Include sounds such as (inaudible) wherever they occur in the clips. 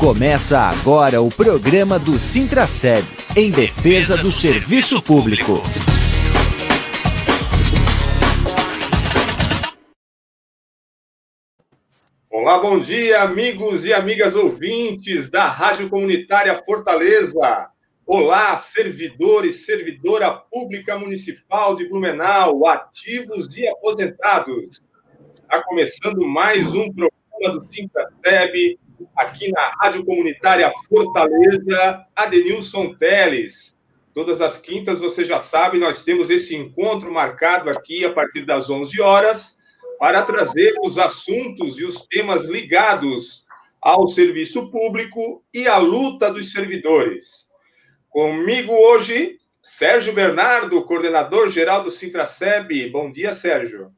Começa agora o programa do Sintraceb, em defesa do serviço público. Olá, bom dia, amigos e amigas ouvintes da Rádio Comunitária Fortaleza. Olá, servidores, servidora pública municipal de Blumenau, ativos e aposentados. Está começando mais um programa do Sintraceb, aqui na Rádio Comunitária Fortaleza, Adenilson Teles. Todas as quintas, você já sabe, nós temos esse encontro marcado aqui a partir das 11 horas para trazer os assuntos e os temas ligados ao serviço público e à luta dos servidores. Comigo hoje, Sérgio Bernardo, coordenador geral do Sintraceb. Bom dia, Sérgio.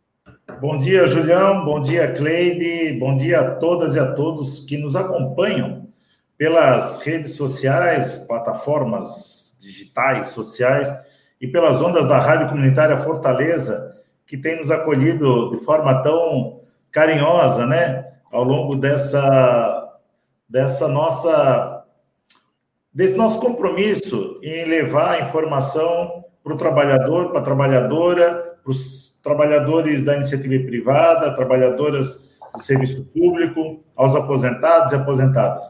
Bom dia, Julião. Bom dia, Cleide. Bom dia a todas e a todos que nos acompanham pelas redes sociais, plataformas digitais, sociais e pelas ondas da Rádio Comunitária Fortaleza, que tem nos acolhido de forma tão carinhosa, né, ao longo dessa dessa nossa desse nosso compromisso em levar a informação para o trabalhador, para a trabalhadora, para os trabalhadores da iniciativa privada, trabalhadoras do serviço público, aos aposentados e aposentadas.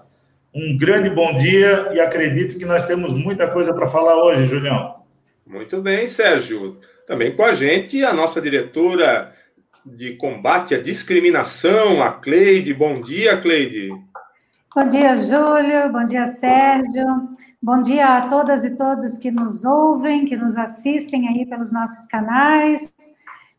Um grande bom dia e acredito que nós temos muita coisa para falar hoje, Julião. Muito bem, Sérgio. Também com a gente a nossa diretora de combate à discriminação, a Cleide. Bom dia, Cleide. Bom dia, Júlio. Bom dia, Sérgio. Bom dia a todas e todos que nos ouvem, que nos assistem aí pelos nossos canais.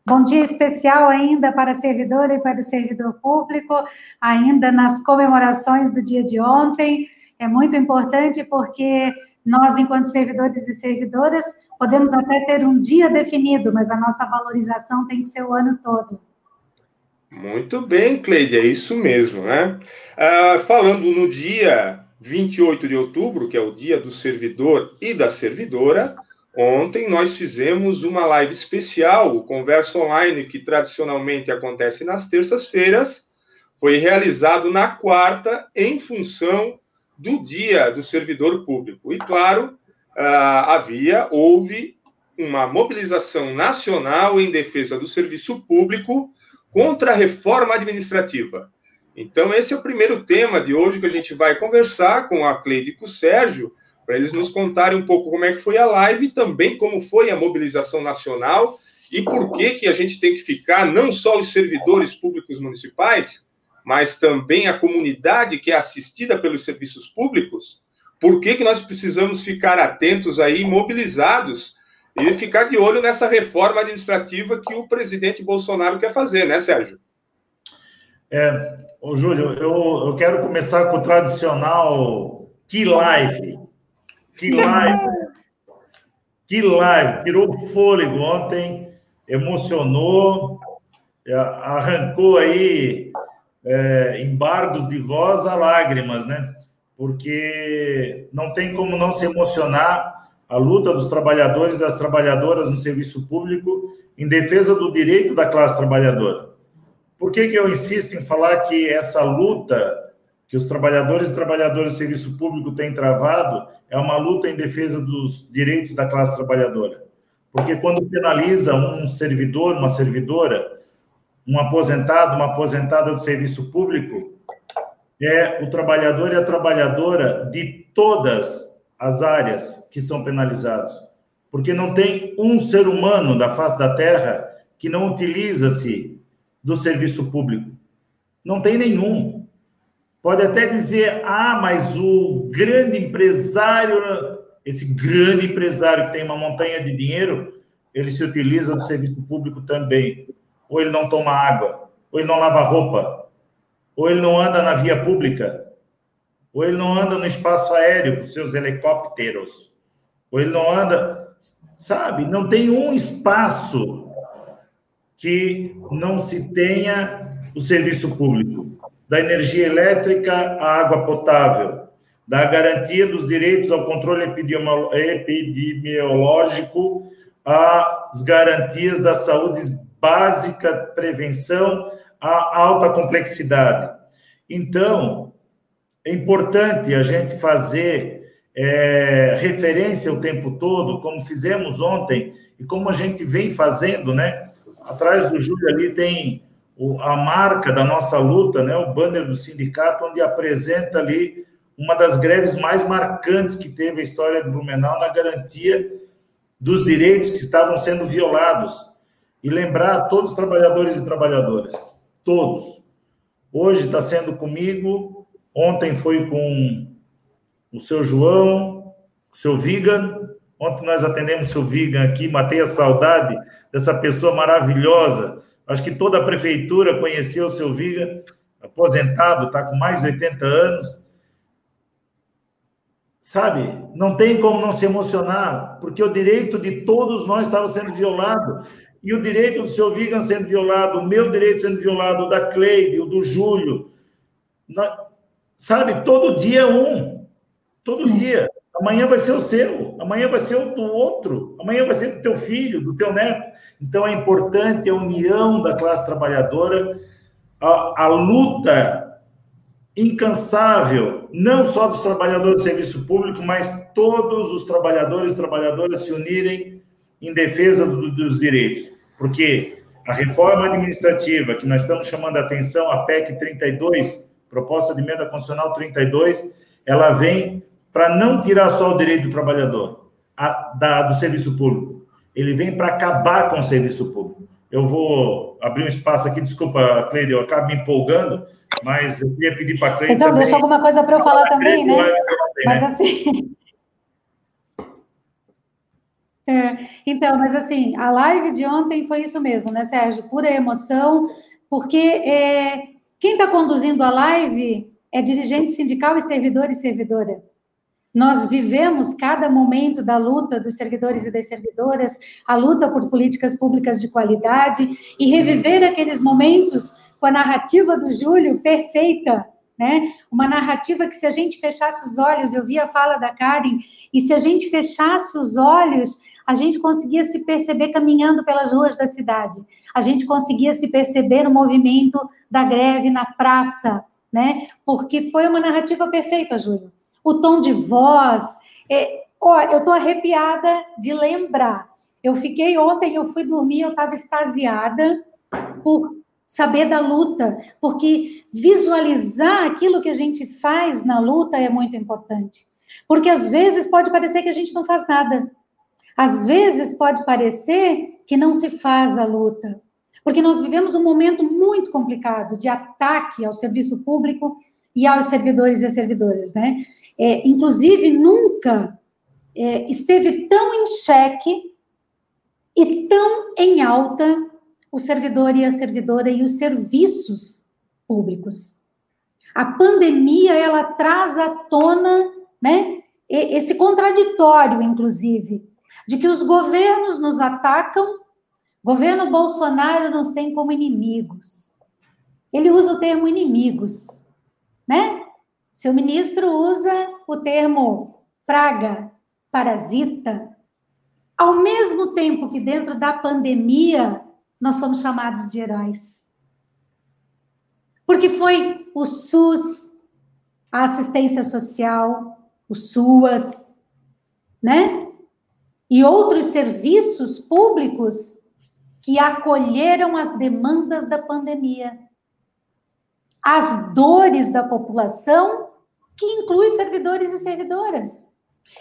Bom dia especial ainda para a servidora e para o servidor público, ainda nas comemorações do dia de ontem. É muito importante porque nós, enquanto servidores e servidoras, podemos até ter um dia definido, mas a nossa valorização tem que ser o ano todo. Muito bem, Cleide, é isso mesmo, né? Ah, falando no dia 28 de outubro, que é o dia do servidor e da servidora, Ontem nós fizemos uma live especial, o Conversa Online, que tradicionalmente acontece nas terças-feiras, foi realizado na quarta, em função do Dia do Servidor Público. E, claro, ah, havia, houve uma mobilização nacional em defesa do serviço público contra a reforma administrativa. Então, esse é o primeiro tema de hoje que a gente vai conversar com a Cleide e com o Sérgio, para eles nos contarem um pouco como é que foi a live e também como foi a mobilização nacional e por que, que a gente tem que ficar, não só os servidores públicos municipais, mas também a comunidade que é assistida pelos serviços públicos, por que, que nós precisamos ficar atentos aí, mobilizados, e ficar de olho nessa reforma administrativa que o presidente Bolsonaro quer fazer, né, Sérgio? É, ô Júlio, eu, eu quero começar com o tradicional Key Live, que live! Que live! Tirou fôlego ontem, emocionou, é, arrancou aí é, embargos de voz a lágrimas, né? Porque não tem como não se emocionar a luta dos trabalhadores e das trabalhadoras no serviço público em defesa do direito da classe trabalhadora. Por que, que eu insisto em falar que essa luta que os trabalhadores e trabalhadoras do serviço público têm travado é uma luta em defesa dos direitos da classe trabalhadora. Porque quando penaliza um servidor, uma servidora, um aposentado, uma aposentada do serviço público, é o trabalhador e a trabalhadora de todas as áreas que são penalizados. Porque não tem um ser humano da face da Terra que não utiliza-se do serviço público. Não tem nenhum. Pode até dizer, ah, mas o grande empresário, esse grande empresário que tem uma montanha de dinheiro, ele se utiliza do serviço público também. Ou ele não toma água, ou ele não lava roupa, ou ele não anda na via pública, ou ele não anda no espaço aéreo com seus helicópteros, ou ele não anda, sabe? Não tem um espaço que não se tenha o serviço público da energia elétrica à água potável, da garantia dos direitos ao controle epidemiológico, às garantias da saúde básica, prevenção, à alta complexidade. Então, é importante a gente fazer é, referência o tempo todo, como fizemos ontem e como a gente vem fazendo, né? Atrás do Júlio ali tem o, a marca da nossa luta, né? O banner do sindicato, onde apresenta ali uma das greves mais marcantes que teve a história do Blumenau na garantia dos direitos que estavam sendo violados. E lembrar a todos os trabalhadores e trabalhadoras, todos. Hoje está sendo comigo, ontem foi com o seu João, o seu Vigan. Ontem nós atendemos o seu Vigan aqui, matei a saudade dessa pessoa maravilhosa. Acho que toda a prefeitura conheceu o seu Vigan, aposentado, está com mais de 80 anos sabe? Não tem como não se emocionar, porque o direito de todos nós estava sendo violado. E o direito do seu Vigan sendo violado, o meu direito sendo violado, o da Cleide, o do Júlio. Sabe? Todo dia é um. Todo dia. Amanhã vai ser o seu, amanhã vai ser o do outro, amanhã vai ser do teu filho, do teu neto. Então é importante a união da classe trabalhadora, a, a luta incansável, não só dos trabalhadores do serviço público, mas todos os trabalhadores e trabalhadoras se unirem em defesa do, dos direitos. Porque a reforma administrativa, que nós estamos chamando a atenção, a PEC 32, proposta de emenda constitucional 32, ela vem para não tirar só o direito do trabalhador, a, da, do serviço público. Ele vem para acabar com o serviço público. Eu vou abrir um espaço aqui, desculpa, Cleide, eu acabo me empolgando, mas eu queria pedir para a Cleide. Então, também, deixa alguma coisa para eu falar também, né? Mas né? assim. (laughs) É, então, mas assim, a live de ontem foi isso mesmo, né, Sérgio? Pura emoção, porque é, quem está conduzindo a live é dirigente sindical e servidor e servidora. Nós vivemos cada momento da luta dos servidores e das servidoras, a luta por políticas públicas de qualidade e reviver aqueles momentos com a narrativa do Júlio perfeita, né? Uma narrativa que se a gente fechasse os olhos, eu vi a fala da Karen, e se a gente fechasse os olhos, a gente conseguia se perceber caminhando pelas ruas da cidade. A gente conseguia se perceber no movimento da greve na praça, né? Porque foi uma narrativa perfeita, Júlio o tom de voz. É, ó, eu estou arrepiada de lembrar. Eu fiquei ontem, eu fui dormir, eu estava extasiada por saber da luta, porque visualizar aquilo que a gente faz na luta é muito importante. Porque às vezes pode parecer que a gente não faz nada. Às vezes pode parecer que não se faz a luta. Porque nós vivemos um momento muito complicado de ataque ao serviço público e aos servidores e servidoras, né? É, inclusive, nunca é, esteve tão em xeque e tão em alta o servidor e a servidora e os serviços públicos. A pandemia, ela traz à tona, né, esse contraditório, inclusive, de que os governos nos atacam, governo Bolsonaro nos tem como inimigos. Ele usa o termo inimigos, né? Seu ministro usa o termo praga, parasita, ao mesmo tempo que dentro da pandemia nós fomos chamados de heróis. Porque foi o SUS, a assistência social, o SUAS, né? E outros serviços públicos que acolheram as demandas da pandemia as dores da população, que inclui servidores e servidoras.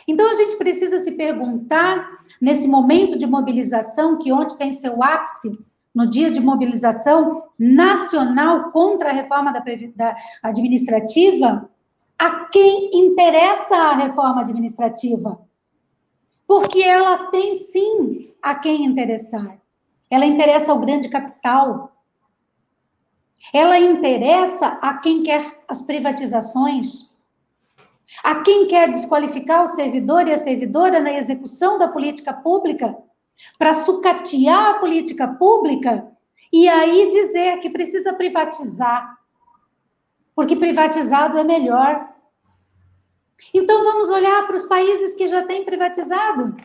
Então, a gente precisa se perguntar, nesse momento de mobilização, que ontem tem seu ápice, no dia de mobilização nacional contra a reforma da, da administrativa, a quem interessa a reforma administrativa? Porque ela tem sim a quem interessar. Ela interessa ao grande capital, ela interessa a quem quer as privatizações, a quem quer desqualificar o servidor e a servidora na execução da política pública, para sucatear a política pública e aí dizer que precisa privatizar, porque privatizado é melhor. Então vamos olhar para os países que já têm privatizado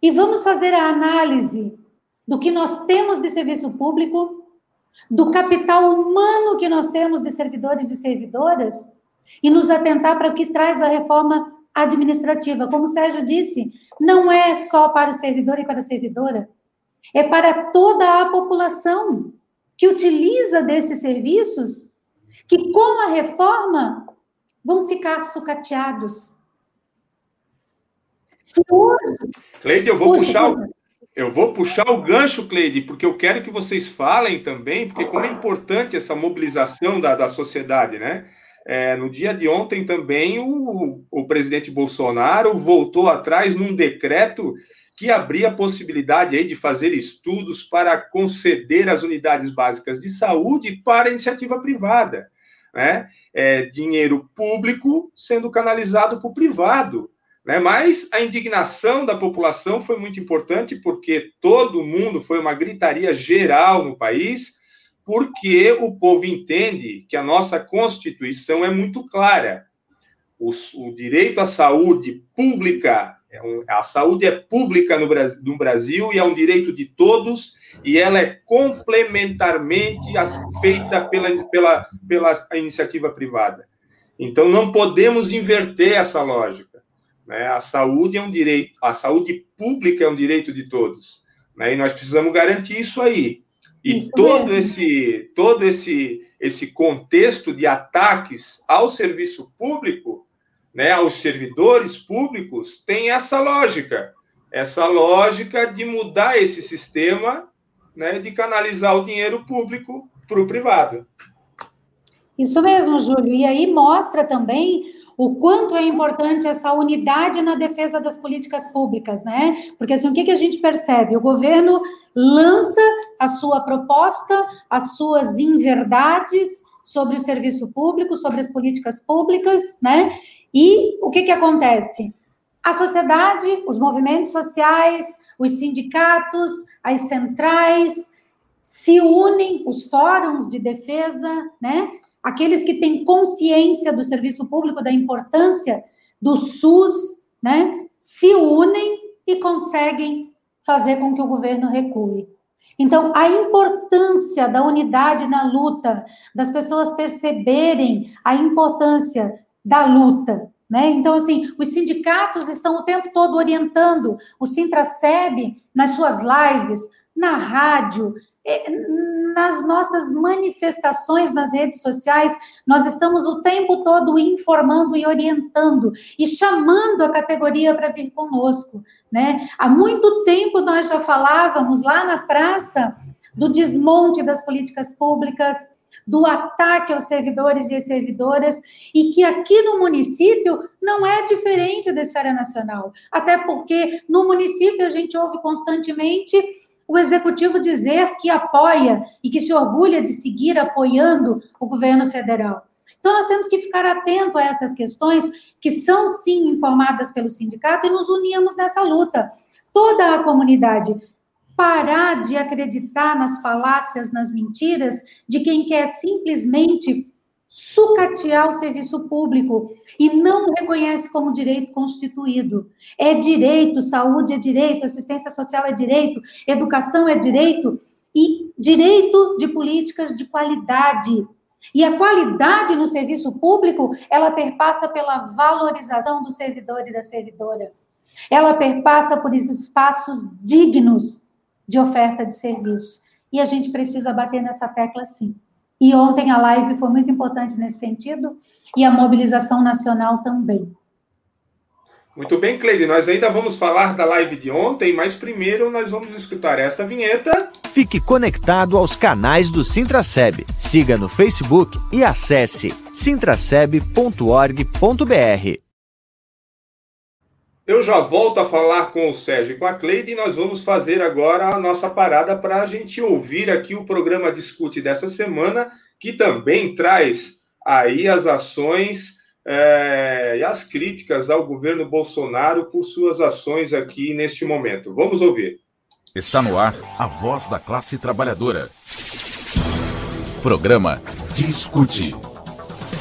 e vamos fazer a análise do que nós temos de serviço público do capital humano que nós temos de servidores e servidoras e nos atentar para o que traz a reforma administrativa. Como o Sérgio disse, não é só para o servidor e para a servidora, é para toda a população que utiliza desses serviços, que com a reforma vão ficar sucateados. Cleide, eu vou puxar o, eu vou puxar o gancho, Cleide, porque eu quero que vocês falem também, porque como é importante essa mobilização da, da sociedade, né? É, no dia de ontem também o, o presidente Bolsonaro voltou atrás num decreto que abria a possibilidade aí de fazer estudos para conceder as unidades básicas de saúde para iniciativa privada, né? É, dinheiro público sendo canalizado para o privado. Né? Mas a indignação da população foi muito importante, porque todo mundo foi uma gritaria geral no país, porque o povo entende que a nossa Constituição é muito clara. O, o direito à saúde pública, é a saúde é pública no Brasil, no Brasil e é um direito de todos, e ela é complementarmente feita pela, pela, pela iniciativa privada. Então, não podemos inverter essa lógica. Né? A saúde é um direito, a saúde pública é um direito de todos. Né? E nós precisamos garantir isso aí. E isso todo mesmo. esse todo esse esse contexto de ataques ao serviço público, né, aos servidores públicos, tem essa lógica, essa lógica de mudar esse sistema, né, de canalizar o dinheiro público para o privado. Isso mesmo, Júlio. E aí mostra também o quanto é importante essa unidade na defesa das políticas públicas, né? Porque assim, o que, que a gente percebe? O governo lança a sua proposta, as suas inverdades sobre o serviço público, sobre as políticas públicas, né? E o que, que acontece? A sociedade, os movimentos sociais, os sindicatos, as centrais se unem, os fóruns de defesa, né? Aqueles que têm consciência do serviço público, da importância do SUS, né, se unem e conseguem fazer com que o governo recue. Então, a importância da unidade na luta, das pessoas perceberem a importância da luta, né? Então, assim, os sindicatos estão o tempo todo orientando o Sintraceb nas suas lives, na rádio, nas nossas manifestações nas redes sociais, nós estamos o tempo todo informando e orientando e chamando a categoria para vir conosco, né? Há muito tempo nós já falávamos lá na praça do desmonte das políticas públicas, do ataque aos servidores e servidoras, e que aqui no município não é diferente da esfera nacional. Até porque no município a gente ouve constantemente o executivo dizer que apoia e que se orgulha de seguir apoiando o governo federal. Então, nós temos que ficar atento a essas questões que são, sim, informadas pelo sindicato e nos unimos nessa luta. Toda a comunidade parar de acreditar nas falácias, nas mentiras de quem quer simplesmente sucatear o serviço público e não reconhece como direito constituído. É direito, saúde é direito, assistência social é direito, educação é direito e direito de políticas de qualidade. E a qualidade no serviço público, ela perpassa pela valorização do servidor e da servidora. Ela perpassa por espaços dignos de oferta de serviço. E a gente precisa bater nessa tecla sim. E ontem a live foi muito importante nesse sentido, e a mobilização nacional também. Muito bem, Cleide. Nós ainda vamos falar da live de ontem, mas primeiro nós vamos escutar esta vinheta. Fique conectado aos canais do Sintraceb. Siga no Facebook e acesse sintraceb.org.br. Eu já volto a falar com o Sérgio e com a Cleide e nós vamos fazer agora a nossa parada para a gente ouvir aqui o programa Discute dessa semana, que também traz aí as ações é, e as críticas ao governo Bolsonaro por suas ações aqui neste momento. Vamos ouvir. Está no ar a voz da classe trabalhadora. Programa Discute.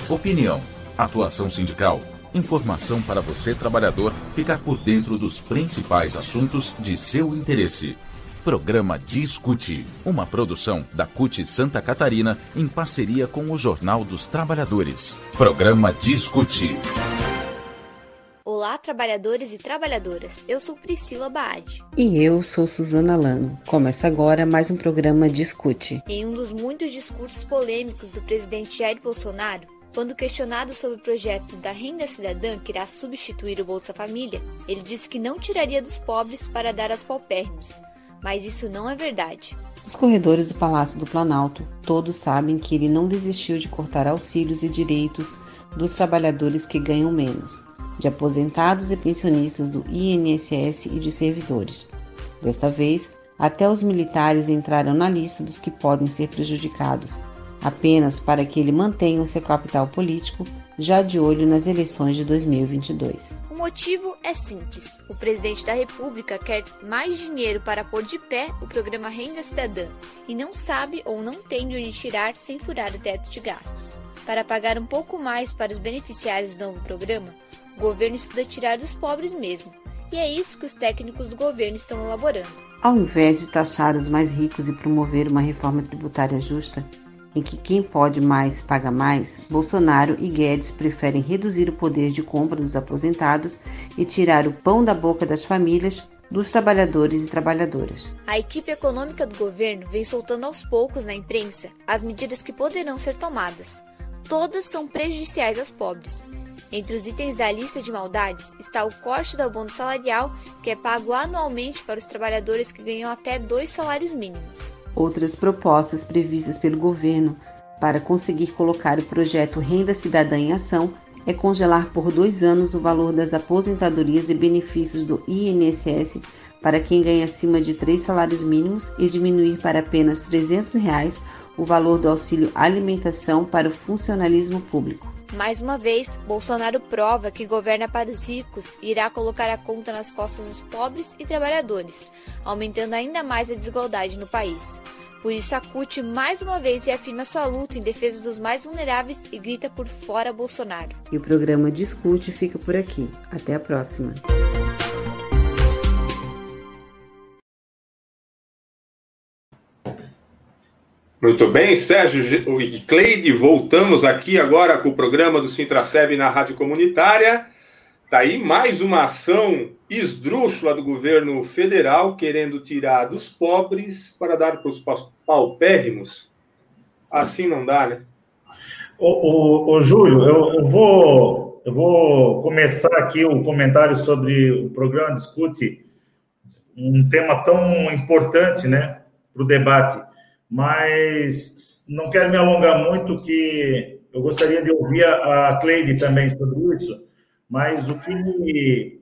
Opinião, atuação sindical Informação para você, trabalhador, ficar por dentro dos principais assuntos de seu interesse. Programa Discute, uma produção da CUT Santa Catarina em parceria com o Jornal dos Trabalhadores. Programa Discute. Olá, trabalhadores e trabalhadoras. Eu sou Priscila Baade. E eu sou Suzana Lano. Começa agora mais um programa Discute. Em um dos muitos discursos polêmicos do presidente Jair Bolsonaro, quando questionado sobre o projeto da renda cidadã que irá substituir o Bolsa Família, ele disse que não tiraria dos pobres para dar aos paupérrimos. Mas isso não é verdade. Os corredores do Palácio do Planalto todos sabem que ele não desistiu de cortar auxílios e direitos dos trabalhadores que ganham menos, de aposentados e pensionistas do INSS e de servidores. Desta vez, até os militares entraram na lista dos que podem ser prejudicados, apenas para que ele mantenha o seu capital político já de olho nas eleições de 2022. O motivo é simples. O presidente da República quer mais dinheiro para pôr de pé o programa Renda Cidadã e não sabe ou não tem de onde tirar sem furar o teto de gastos. Para pagar um pouco mais para os beneficiários do novo programa, o governo estuda tirar dos pobres mesmo. E é isso que os técnicos do governo estão elaborando. Ao invés de taxar os mais ricos e promover uma reforma tributária justa, em que quem pode mais paga mais, Bolsonaro e Guedes preferem reduzir o poder de compra dos aposentados e tirar o pão da boca das famílias, dos trabalhadores e trabalhadoras. A equipe econômica do governo vem soltando aos poucos na imprensa as medidas que poderão ser tomadas. Todas são prejudiciais aos pobres. Entre os itens da lista de maldades está o corte do abono salarial, que é pago anualmente para os trabalhadores que ganham até dois salários mínimos. Outras propostas previstas pelo governo para conseguir colocar o projeto Renda Cidadã em ação é congelar por dois anos o valor das aposentadorias e benefícios do INSS para quem ganha acima de três salários mínimos e diminuir para apenas 300 reais o valor do auxílio alimentação para o funcionalismo público. Mais uma vez, Bolsonaro prova que governa para os ricos e irá colocar a conta nas costas dos pobres e trabalhadores, aumentando ainda mais a desigualdade no país. Por isso, a CUT mais uma vez reafirma sua luta em defesa dos mais vulneráveis e grita por fora Bolsonaro. E o programa Discute fica por aqui. Até a próxima. Muito bem, Sérgio e Cleide, voltamos aqui agora com o programa do Sintraceb na Rádio Comunitária. Está aí mais uma ação esdrúxula do governo federal querendo tirar dos pobres para dar para os paupérrimos. Assim não dá, né? Ô, ô, ô Júlio, eu, eu, vou, eu vou começar aqui o comentário sobre o programa Discute, um tema tão importante né, para o debate mas não quero me alongar muito, que eu gostaria de ouvir a Cleide também sobre isso, mas o que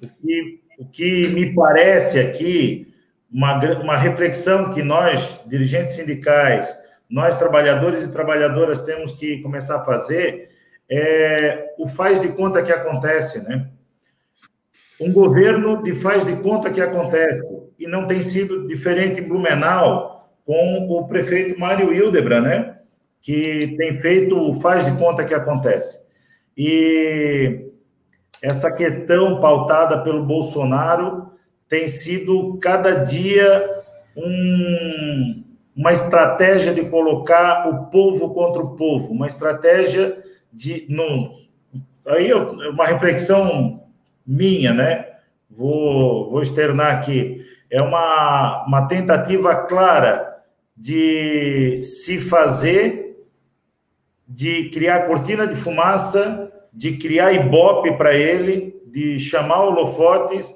o que, o que me parece aqui, uma, uma reflexão que nós, dirigentes sindicais, nós, trabalhadores e trabalhadoras, temos que começar a fazer, é o faz de conta que acontece, né? Um governo de faz de conta que acontece, e não tem sido diferente em Blumenau, com o prefeito Mário Hildebrand, né? Que tem feito, faz de conta que acontece. E essa questão pautada pelo Bolsonaro tem sido cada dia um, uma estratégia de colocar o povo contra o povo, uma estratégia de. No, aí uma reflexão minha, né? Vou, vou externar aqui. É uma, uma tentativa clara de se fazer, de criar cortina de fumaça, de criar ibope para ele, de chamar holofotes,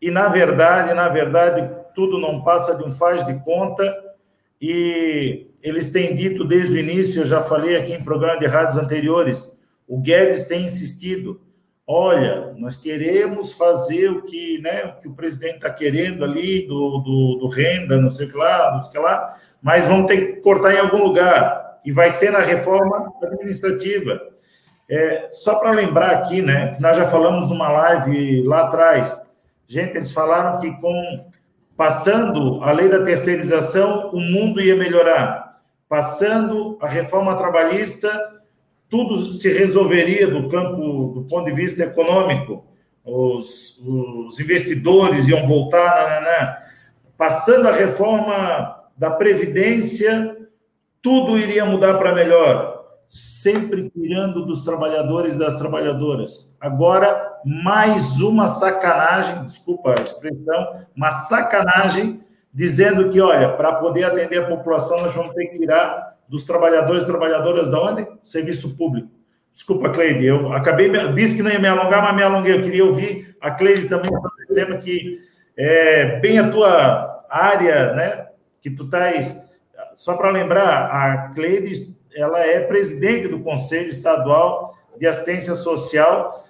e na verdade, na verdade, tudo não passa de um faz de conta, e eles têm dito desde o início, eu já falei aqui em programa de rádios anteriores, o Guedes tem insistido, olha, nós queremos fazer o que, né, o que o presidente está querendo ali, do, do, do, renda, não sei o que lá, não sei o que lá, mas vamos ter que cortar em algum lugar, e vai ser na reforma administrativa. É, só para lembrar aqui, né, que nós já falamos numa live lá atrás, gente, eles falaram que com passando a lei da terceirização, o mundo ia melhorar. Passando a reforma trabalhista, tudo se resolveria do campo, do ponto de vista econômico. Os, os investidores iam voltar, né, né, né passando a reforma da Previdência, tudo iria mudar para melhor, sempre tirando dos trabalhadores e das trabalhadoras. Agora, mais uma sacanagem, desculpa a expressão, uma sacanagem, dizendo que, olha, para poder atender a população, nós vamos ter que tirar dos trabalhadores e trabalhadoras da onde? Serviço público. Desculpa, Cleide, eu acabei, disse que não ia me alongar, mas me alonguei. Eu queria ouvir a Cleide também sobre tema que é bem a tua área, né? Que tu estás. Só para lembrar, a Cleide, ela é presidente do Conselho Estadual de Assistência Social,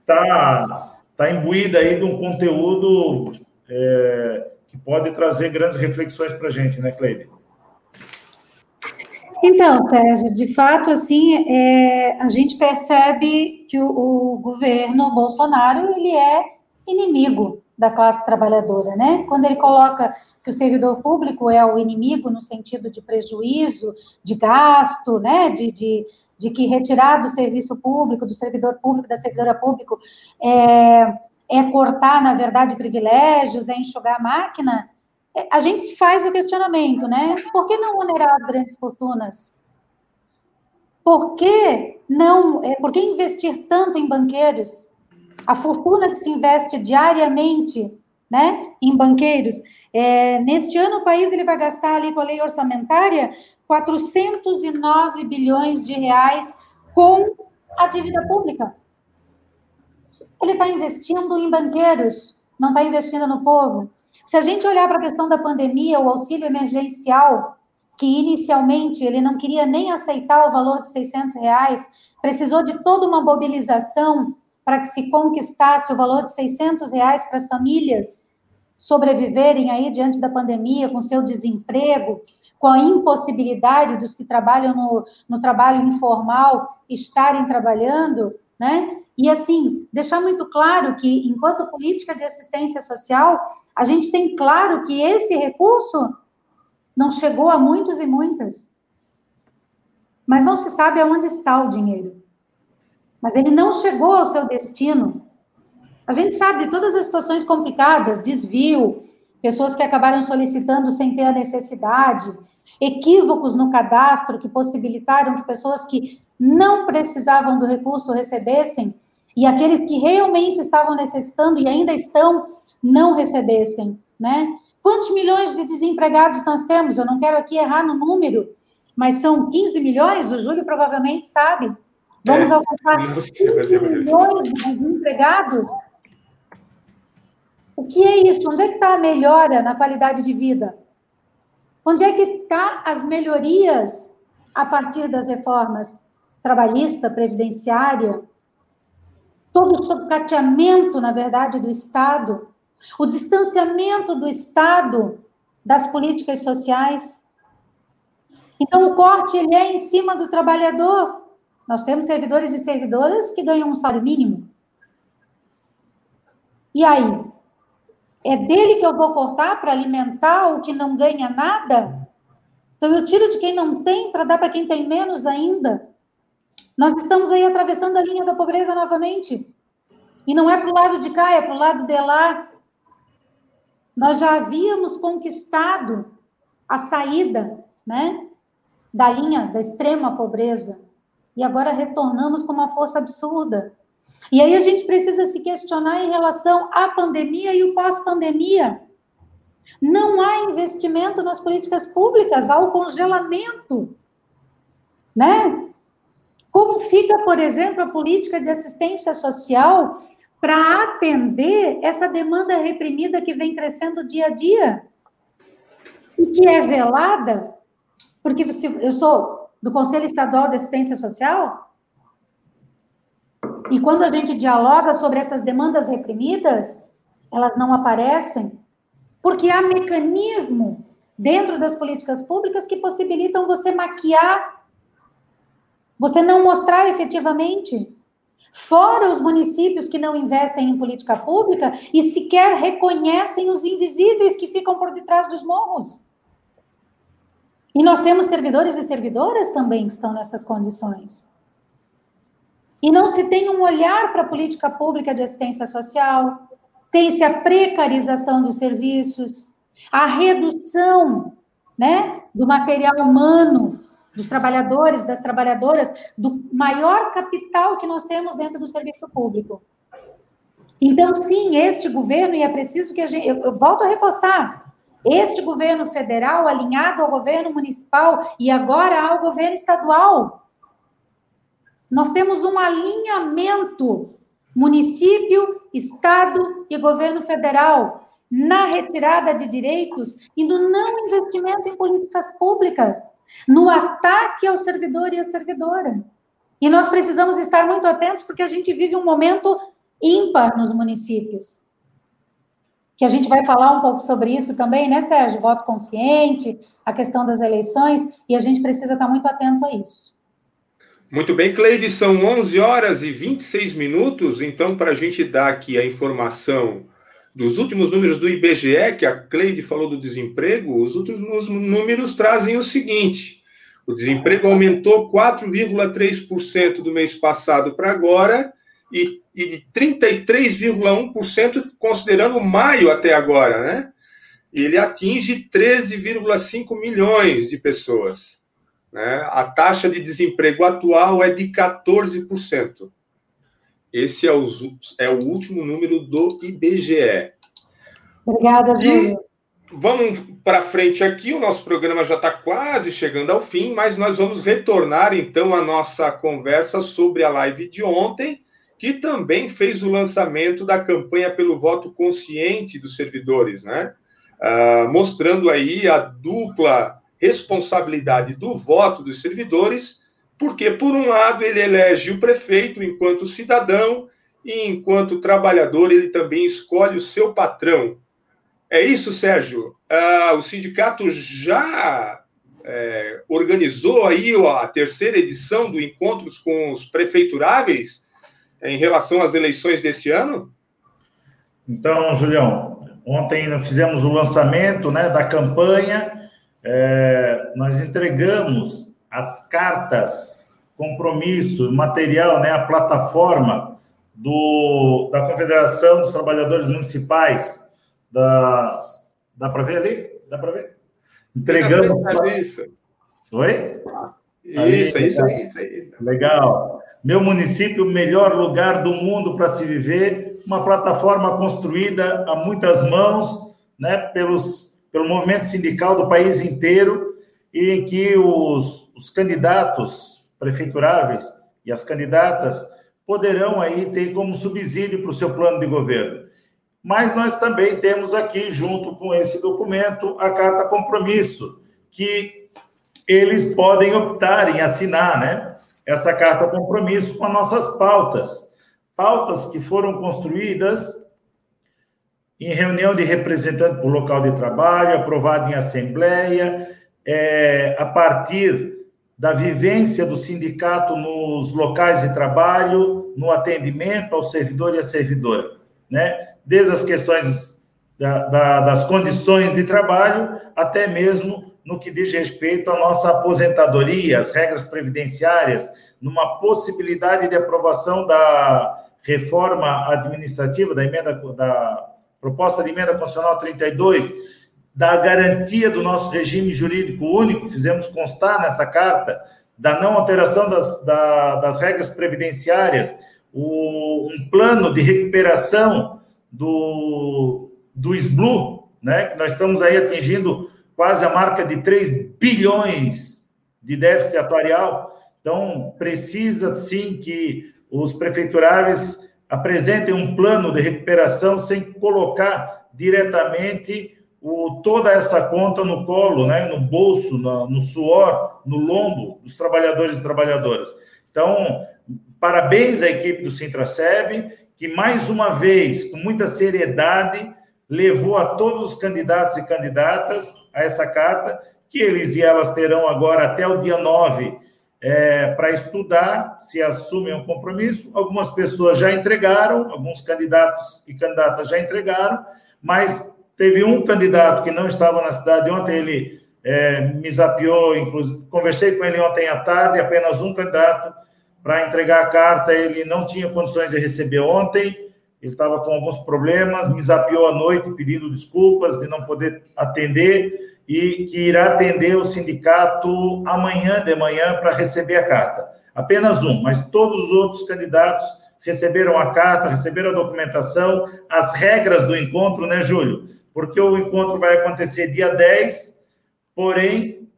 está tá imbuída aí de um conteúdo é, que pode trazer grandes reflexões para a gente, né, Cleide? Então, Sérgio, de fato, assim, é, a gente percebe que o, o, governo Bolsonaro ele é inimigo da classe trabalhadora, né? Quando ele coloca que o servidor público é o inimigo no sentido de prejuízo, de gasto, né? De, de, de que retirar do serviço público, do servidor público, da servidora público, é, é cortar, na verdade, privilégios, é enxugar a máquina a gente faz o questionamento, né? Por que não onerar as grandes fortunas? Por que não? É, por que investir tanto em banqueiros? A fortuna que se investe diariamente, né, em banqueiros. É, neste ano, o país ele vai gastar ali com a lei orçamentária 409 bilhões de reais com a dívida pública. Ele está investindo em banqueiros, não está investindo no povo. Se a gente olhar para a questão da pandemia, o auxílio emergencial, que inicialmente ele não queria nem aceitar o valor de 600 reais, precisou de toda uma mobilização para que se conquistasse o valor de 600 reais para as famílias sobreviverem aí diante da pandemia, com seu desemprego, com a impossibilidade dos que trabalham no, no trabalho informal estarem trabalhando, né? E, assim, deixar muito claro que, enquanto política de assistência social, a gente tem claro que esse recurso não chegou a muitos e muitas. Mas não se sabe aonde está o dinheiro. Mas ele não chegou ao seu destino. A gente sabe de todas as situações complicadas, desvio, pessoas que acabaram solicitando sem ter a necessidade, equívocos no cadastro que possibilitaram que pessoas que não precisavam do recurso recebessem, e aqueles que realmente estavam necessitando e ainda estão, não recebessem, né? Quantos milhões de desempregados nós temos? Eu não quero aqui errar no número, mas são 15 milhões, o Júlio provavelmente sabe. Vamos é, alcançar 15 milhões de desempregados? O que é isso? Onde é que está a melhora na qualidade de vida? Onde é que está as melhorias a partir das reformas trabalhista, previdenciária, todo o sucateamento, na verdade, do Estado, o distanciamento do Estado das políticas sociais. Então, o corte ele é em cima do trabalhador. Nós temos servidores e servidoras que ganham um salário mínimo. E aí? É dele que eu vou cortar para alimentar o que não ganha nada? Então, eu tiro de quem não tem para dar para quem tem menos ainda. Nós estamos aí atravessando a linha da pobreza novamente. E não é para o lado de cá, é para o lado de lá. Nós já havíamos conquistado a saída, né, da linha da extrema pobreza. E agora retornamos com uma força absurda. E aí a gente precisa se questionar em relação à pandemia e o pós-pandemia. Não há investimento nas políticas públicas, há o congelamento, né? Como fica, por exemplo, a política de assistência social para atender essa demanda reprimida que vem crescendo dia a dia e que é velada? Porque eu sou do Conselho Estadual de Assistência Social e quando a gente dialoga sobre essas demandas reprimidas, elas não aparecem porque há mecanismo dentro das políticas públicas que possibilitam você maquiar você não mostrar efetivamente. Fora os municípios que não investem em política pública e sequer reconhecem os invisíveis que ficam por detrás dos morros. E nós temos servidores e servidoras também que estão nessas condições. E não se tem um olhar para a política pública de assistência social, tem-se a precarização dos serviços, a redução né, do material humano, dos trabalhadores, das trabalhadoras, do maior capital que nós temos dentro do serviço público. Então, sim, este governo, e é preciso que a gente. Eu, eu volto a reforçar: este governo federal, alinhado ao governo municipal e agora ao governo estadual. Nós temos um alinhamento município, estado e governo federal na retirada de direitos e no não investimento em políticas públicas, no ataque ao servidor e à servidora. E nós precisamos estar muito atentos porque a gente vive um momento ímpar nos municípios. Que a gente vai falar um pouco sobre isso também, né, Sérgio? Voto consciente, a questão das eleições, e a gente precisa estar muito atento a isso. Muito bem, Cleide, são 11 horas e 26 minutos, então, para a gente dar aqui a informação dos últimos números do IBGE, que a Cleide falou do desemprego, os últimos números trazem o seguinte: o desemprego aumentou 4,3% do mês passado para agora, e e de 33,1% considerando maio até agora, né? Ele atinge 13,5 milhões de pessoas. Né? A taxa de desemprego atual é de 14%. Esse é, os, é o último número do IBGE. Obrigada, Júlio. Vamos para frente aqui, o nosso programa já está quase chegando ao fim, mas nós vamos retornar então à nossa conversa sobre a live de ontem que também fez o lançamento da campanha pelo voto consciente dos servidores, né? Uh, mostrando aí a dupla responsabilidade do voto dos servidores, porque, por um lado, ele elege o prefeito enquanto cidadão, e enquanto trabalhador, ele também escolhe o seu patrão. É isso, Sérgio? Uh, o sindicato já é, organizou aí a terceira edição do Encontros com os Prefeituráveis em relação às eleições desse ano? Então, Julião, ontem fizemos o lançamento né, da campanha, é, nós entregamos as cartas, compromisso, material, né, a plataforma do, da Confederação dos Trabalhadores Municipais, da, dá para ver ali? Dá para ver? Entregamos. Isso. Oi? Isso, ali, isso, isso aí. Legal. Meu município, melhor lugar do mundo para se viver, uma plataforma construída a muitas mãos, né, pelos, pelo movimento sindical do país inteiro, e em que os, os candidatos prefeituráveis e as candidatas poderão aí ter como subsídio para o seu plano de governo. Mas nós também temos aqui, junto com esse documento, a carta compromisso, que eles podem optar em assinar, né? Essa carta compromisso com as nossas pautas. Pautas que foram construídas em reunião de representantes por local de trabalho, aprovado em assembleia, é, a partir da vivência do sindicato nos locais de trabalho, no atendimento ao servidor e à servidora, né? Desde as questões da, da, das condições de trabalho até mesmo no que diz respeito à nossa aposentadoria, as regras previdenciárias, numa possibilidade de aprovação da reforma administrativa, da emenda, da proposta de emenda constitucional 32, da garantia do nosso regime jurídico único, fizemos constar nessa carta, da não alteração das, da, das regras previdenciárias, o, um plano de recuperação do, do SBLU, né, que nós estamos aí atingindo quase a marca de 3 bilhões de déficit atuarial. Então, precisa sim que os prefeituráveis apresentem um plano de recuperação sem colocar diretamente o, toda essa conta no colo, né, no bolso, no, no suor, no lombo dos trabalhadores e trabalhadoras. Então, parabéns à equipe do Sintraceb, que mais uma vez, com muita seriedade, levou a todos os candidatos e candidatas a essa carta, que eles e elas terão agora até o dia 9 é, para estudar se assumem um compromisso. Algumas pessoas já entregaram, alguns candidatos e candidatas já entregaram, mas teve um candidato que não estava na cidade ontem, ele é, me zapiou, inclusive, conversei com ele ontem à tarde, apenas um candidato para entregar a carta, ele não tinha condições de receber ontem, ele estava com alguns problemas, me zapiou à noite pedindo desculpas de não poder atender e que irá atender o sindicato amanhã de manhã para receber a carta. Apenas um, mas todos os outros candidatos receberam a carta, receberam a documentação, as regras do encontro, né, Júlio? Porque o encontro vai acontecer dia 10, porém,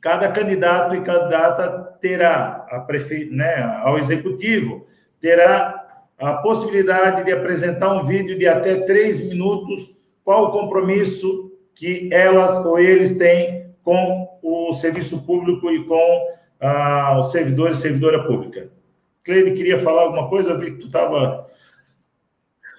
cada candidato e candidata terá, a prefe... né, ao executivo, terá a possibilidade de apresentar um vídeo de até três minutos, qual o compromisso que elas ou eles têm com o serviço público e com ah, os servidores e servidora pública. Cleide, queria falar alguma coisa? Eu vi que tu estava...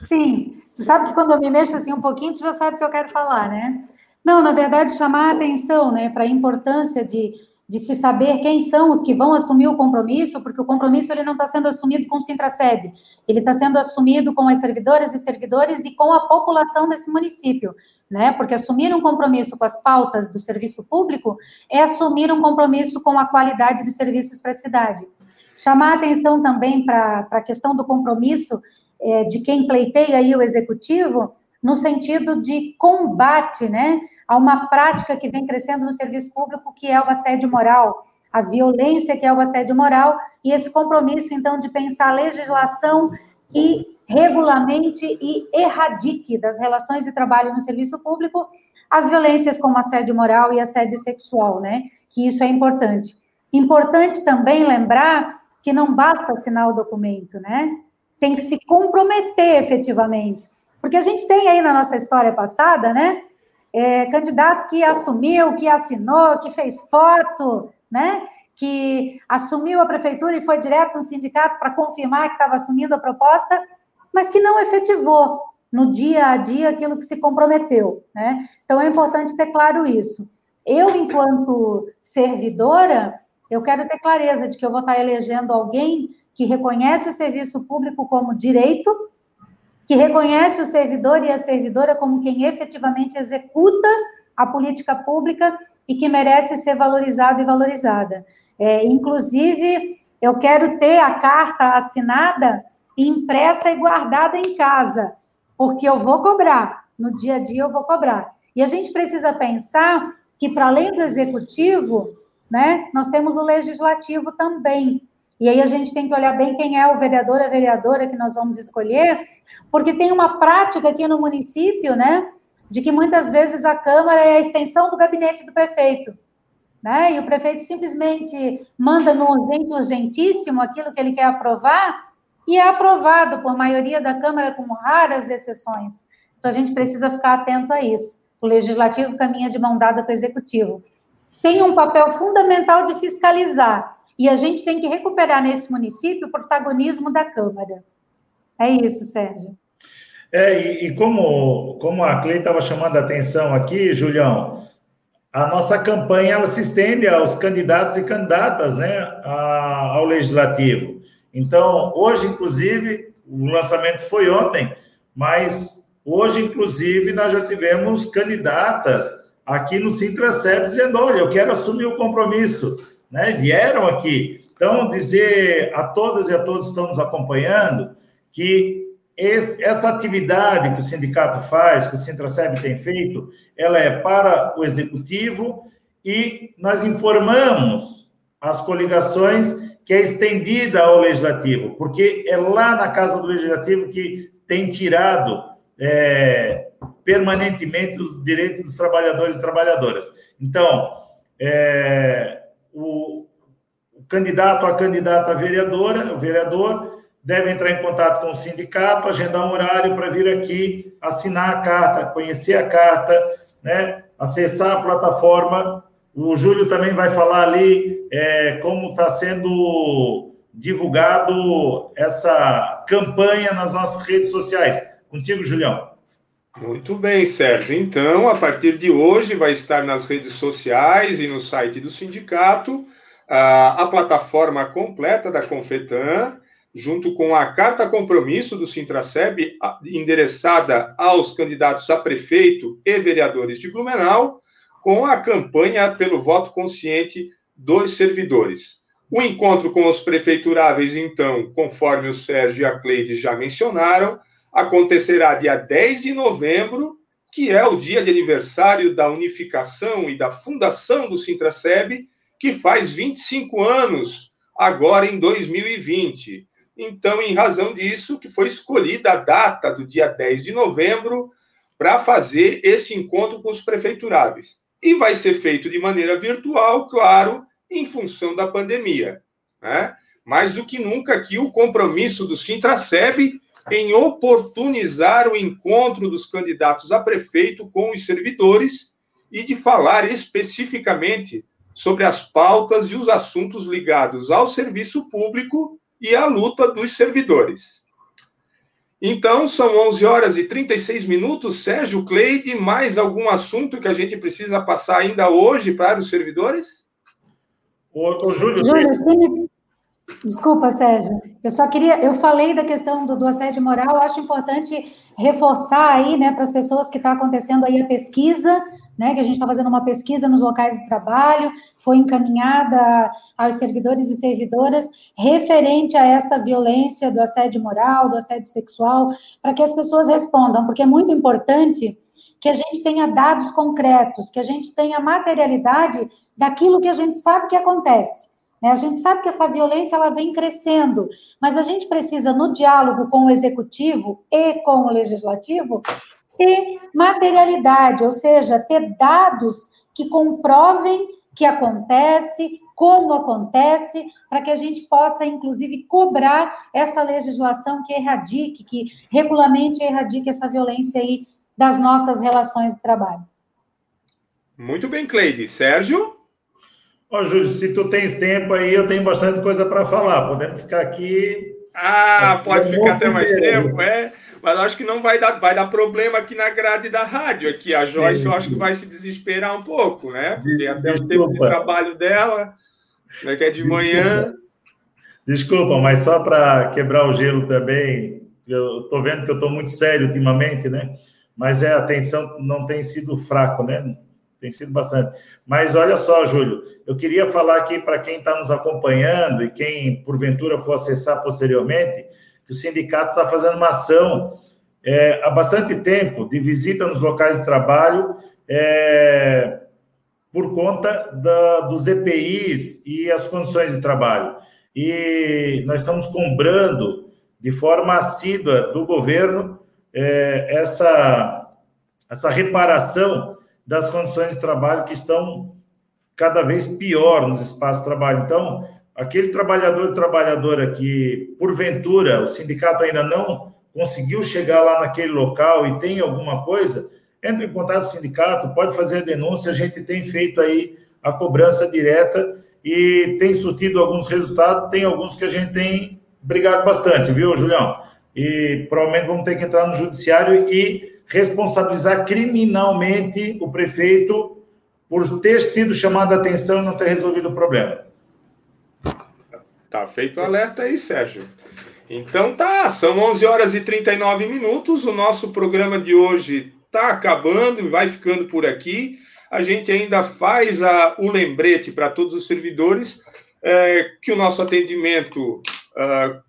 Sim, tu sabe que quando eu me mexo assim um pouquinho, tu já sabe o que eu quero falar, né? Não, na verdade, chamar a atenção, né, para a importância de de se saber quem são os que vão assumir o compromisso, porque o compromisso ele não está sendo assumido com o Sintraceb, ele está sendo assumido com as servidoras e servidores e com a população desse município, né? Porque assumir um compromisso com as pautas do serviço público é assumir um compromisso com a qualidade dos serviços para a cidade. Chamar atenção também para a questão do compromisso é, de quem pleiteia aí o executivo, no sentido de combate, né? A uma prática que vem crescendo no serviço público, que é o assédio moral, a violência que é o assédio moral, e esse compromisso, então, de pensar a legislação que regulamente e erradique das relações de trabalho no serviço público as violências como assédio moral e assédio sexual, né? Que isso é importante. Importante também lembrar que não basta assinar o documento, né? Tem que se comprometer efetivamente. Porque a gente tem aí na nossa história passada, né? É, candidato que assumiu, que assinou, que fez foto, né? Que assumiu a prefeitura e foi direto no sindicato para confirmar que estava assumindo a proposta, mas que não efetivou no dia a dia aquilo que se comprometeu, né? Então é importante ter claro isso. Eu, enquanto servidora, eu quero ter clareza de que eu vou estar elegendo alguém que reconhece o serviço público como direito que reconhece o servidor e a servidora como quem efetivamente executa a política pública e que merece ser valorizado e valorizada. É, inclusive, eu quero ter a carta assinada, impressa e guardada em casa, porque eu vou cobrar, no dia a dia eu vou cobrar. E a gente precisa pensar que, para além do executivo, né, nós temos o legislativo também. E aí a gente tem que olhar bem quem é o vereador, a vereadora que nós vamos escolher, porque tem uma prática aqui no município, né, de que muitas vezes a Câmara é a extensão do gabinete do prefeito, né, e o prefeito simplesmente manda no urgente, urgentíssimo aquilo que ele quer aprovar, e é aprovado por maioria da Câmara, com raras exceções. Então a gente precisa ficar atento a isso. O legislativo caminha de mão dada com o executivo. Tem um papel fundamental de fiscalizar, e a gente tem que recuperar nesse município o protagonismo da Câmara. É isso, Sérgio. É, e, e como, como a Clei estava chamando a atenção aqui, Julião, a nossa campanha ela se estende aos candidatos e candidatas né, a, ao legislativo. Então, hoje, inclusive, o lançamento foi ontem, mas hoje, inclusive, nós já tivemos candidatas aqui no Sintraceb dizendo: olha, eu quero assumir o compromisso. Né? Vieram aqui. Então, dizer a todas e a todos que estão nos acompanhando que esse, essa atividade que o sindicato faz, que o Sintraceb tem feito, ela é para o executivo e nós informamos as coligações que é estendida ao legislativo, porque é lá na casa do legislativo que tem tirado é, permanentemente os direitos dos trabalhadores e trabalhadoras. Então, é, o, candidato, a candidata a vereadora, o vereador, deve entrar em contato com o sindicato, agendar um horário para vir aqui assinar a carta, conhecer a carta, né? acessar a plataforma. O Júlio também vai falar ali é, como está sendo divulgado essa campanha nas nossas redes sociais. Contigo, Julião. Muito bem, Sérgio. Então, a partir de hoje, vai estar nas redes sociais e no site do sindicato a, a plataforma completa da Confetan junto com a carta compromisso do Sintraceb, endereçada aos candidatos a prefeito e vereadores de Blumenau, com a campanha pelo voto consciente dos servidores. O encontro com os prefeituráveis, então, conforme o Sérgio e a Cleide já mencionaram, acontecerá dia 10 de novembro, que é o dia de aniversário da unificação e da fundação do Sintraceb, que faz 25 anos, agora em 2020. Então, em razão disso, que foi escolhida a data do dia 10 de novembro para fazer esse encontro com os prefeituráveis. E vai ser feito de maneira virtual, claro, em função da pandemia. Né? Mais do que nunca aqui o compromisso do Sintraceb em oportunizar o encontro dos candidatos a prefeito com os servidores e de falar especificamente sobre as pautas e os assuntos ligados ao serviço público e à luta dos servidores. Então, são 11 horas e 36 minutos. Sérgio Cleide, mais algum assunto que a gente precisa passar ainda hoje para os servidores? Ô, ô Júlio, Júlio sim. Desculpa, Sérgio. Eu só queria, eu falei da questão do, do assédio moral, eu acho importante reforçar aí, né, para as pessoas que está acontecendo aí a pesquisa, né, que a gente está fazendo uma pesquisa nos locais de trabalho, foi encaminhada aos servidores e servidoras referente a esta violência do assédio moral, do assédio sexual, para que as pessoas respondam, porque é muito importante que a gente tenha dados concretos, que a gente tenha materialidade daquilo que a gente sabe que acontece. Né? A gente sabe que essa violência ela vem crescendo, mas a gente precisa, no diálogo com o executivo e com o legislativo, ter materialidade, ou seja, ter dados que comprovem que acontece, como acontece, para que a gente possa, inclusive, cobrar essa legislação que erradique, que regulamente erradique essa violência aí das nossas relações de trabalho. Muito bem, Cleide. Sérgio? Ó, Júlio, se tu tens tempo aí, eu tenho bastante coisa para falar. Podemos ficar aqui. Ah, pode ficar até mais tempo, é? Mas acho que não vai dar, vai dar problema aqui na grade da rádio. Aqui a Joyce, eu acho que vai se desesperar um pouco, né? Porque até o tempo de trabalho dela, né, que é de manhã. Desculpa, mas só para quebrar o gelo também, eu estou vendo que eu estou muito sério ultimamente, né? Mas é, a atenção não tem sido fraco, né? Tem sido bastante. Mas olha só, Júlio, eu queria falar aqui para quem está nos acompanhando e quem, porventura, for acessar posteriormente, que o sindicato está fazendo uma ação é, há bastante tempo de visita nos locais de trabalho é, por conta da, dos EPIs e as condições de trabalho. E nós estamos cobrando de forma assídua do governo é, essa, essa reparação das condições de trabalho que estão cada vez pior nos espaços de trabalho. Então, aquele trabalhador e trabalhadora que, porventura, o sindicato ainda não conseguiu chegar lá naquele local e tem alguma coisa, entre em contato com o sindicato, pode fazer a denúncia, a gente tem feito aí a cobrança direta e tem surtido alguns resultados, tem alguns que a gente tem brigado bastante, viu, Julião? E provavelmente vamos ter que entrar no judiciário e responsabilizar criminalmente o prefeito por ter sido chamado a atenção e não ter resolvido o problema. Tá feito o alerta aí, Sérgio. Então tá, são 11 horas e 39 minutos. O nosso programa de hoje tá acabando e vai ficando por aqui. A gente ainda faz a, o lembrete para todos os servidores é, que o nosso atendimento, uh,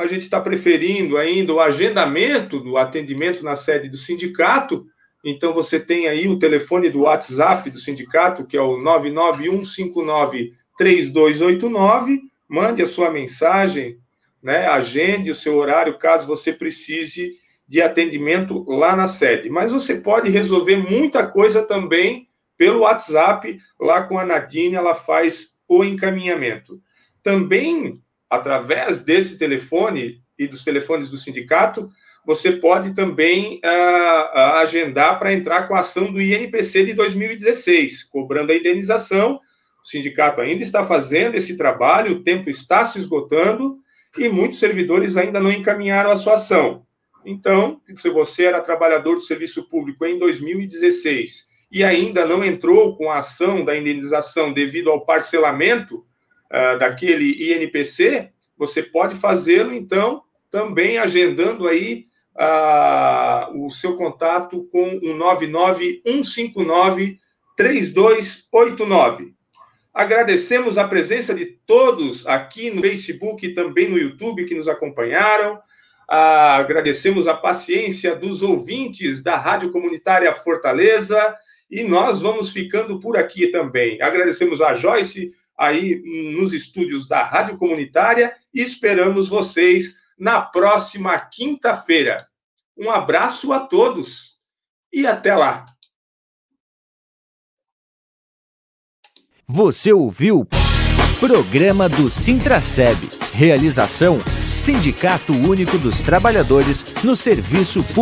a gente está preferindo ainda o agendamento do atendimento na sede do sindicato. Então você tem aí o telefone do WhatsApp do sindicato, que é o 99159 3289 mande a sua mensagem, né, agende o seu horário caso você precise de atendimento lá na sede. Mas você pode resolver muita coisa também pelo WhatsApp, lá com a Nadine, ela faz o encaminhamento. Também, através desse telefone e dos telefones do sindicato, você pode também uh, agendar para entrar com a ação do INPC de 2016, cobrando a indenização o sindicato ainda está fazendo esse trabalho, o tempo está se esgotando e muitos servidores ainda não encaminharam a sua ação. Então, se você era trabalhador do serviço público em 2016 e ainda não entrou com a ação da indenização devido ao parcelamento uh, daquele INPC, você pode fazê-lo, então, também agendando aí uh, o seu contato com o 99159 3289. Agradecemos a presença de todos aqui no Facebook e também no YouTube que nos acompanharam. Ah, agradecemos a paciência dos ouvintes da Rádio Comunitária Fortaleza e nós vamos ficando por aqui também. Agradecemos a Joyce aí nos estúdios da Rádio Comunitária e esperamos vocês na próxima quinta-feira. Um abraço a todos e até lá. Você ouviu Programa do Sintraceb. Realização Sindicato Único dos Trabalhadores no Serviço Público.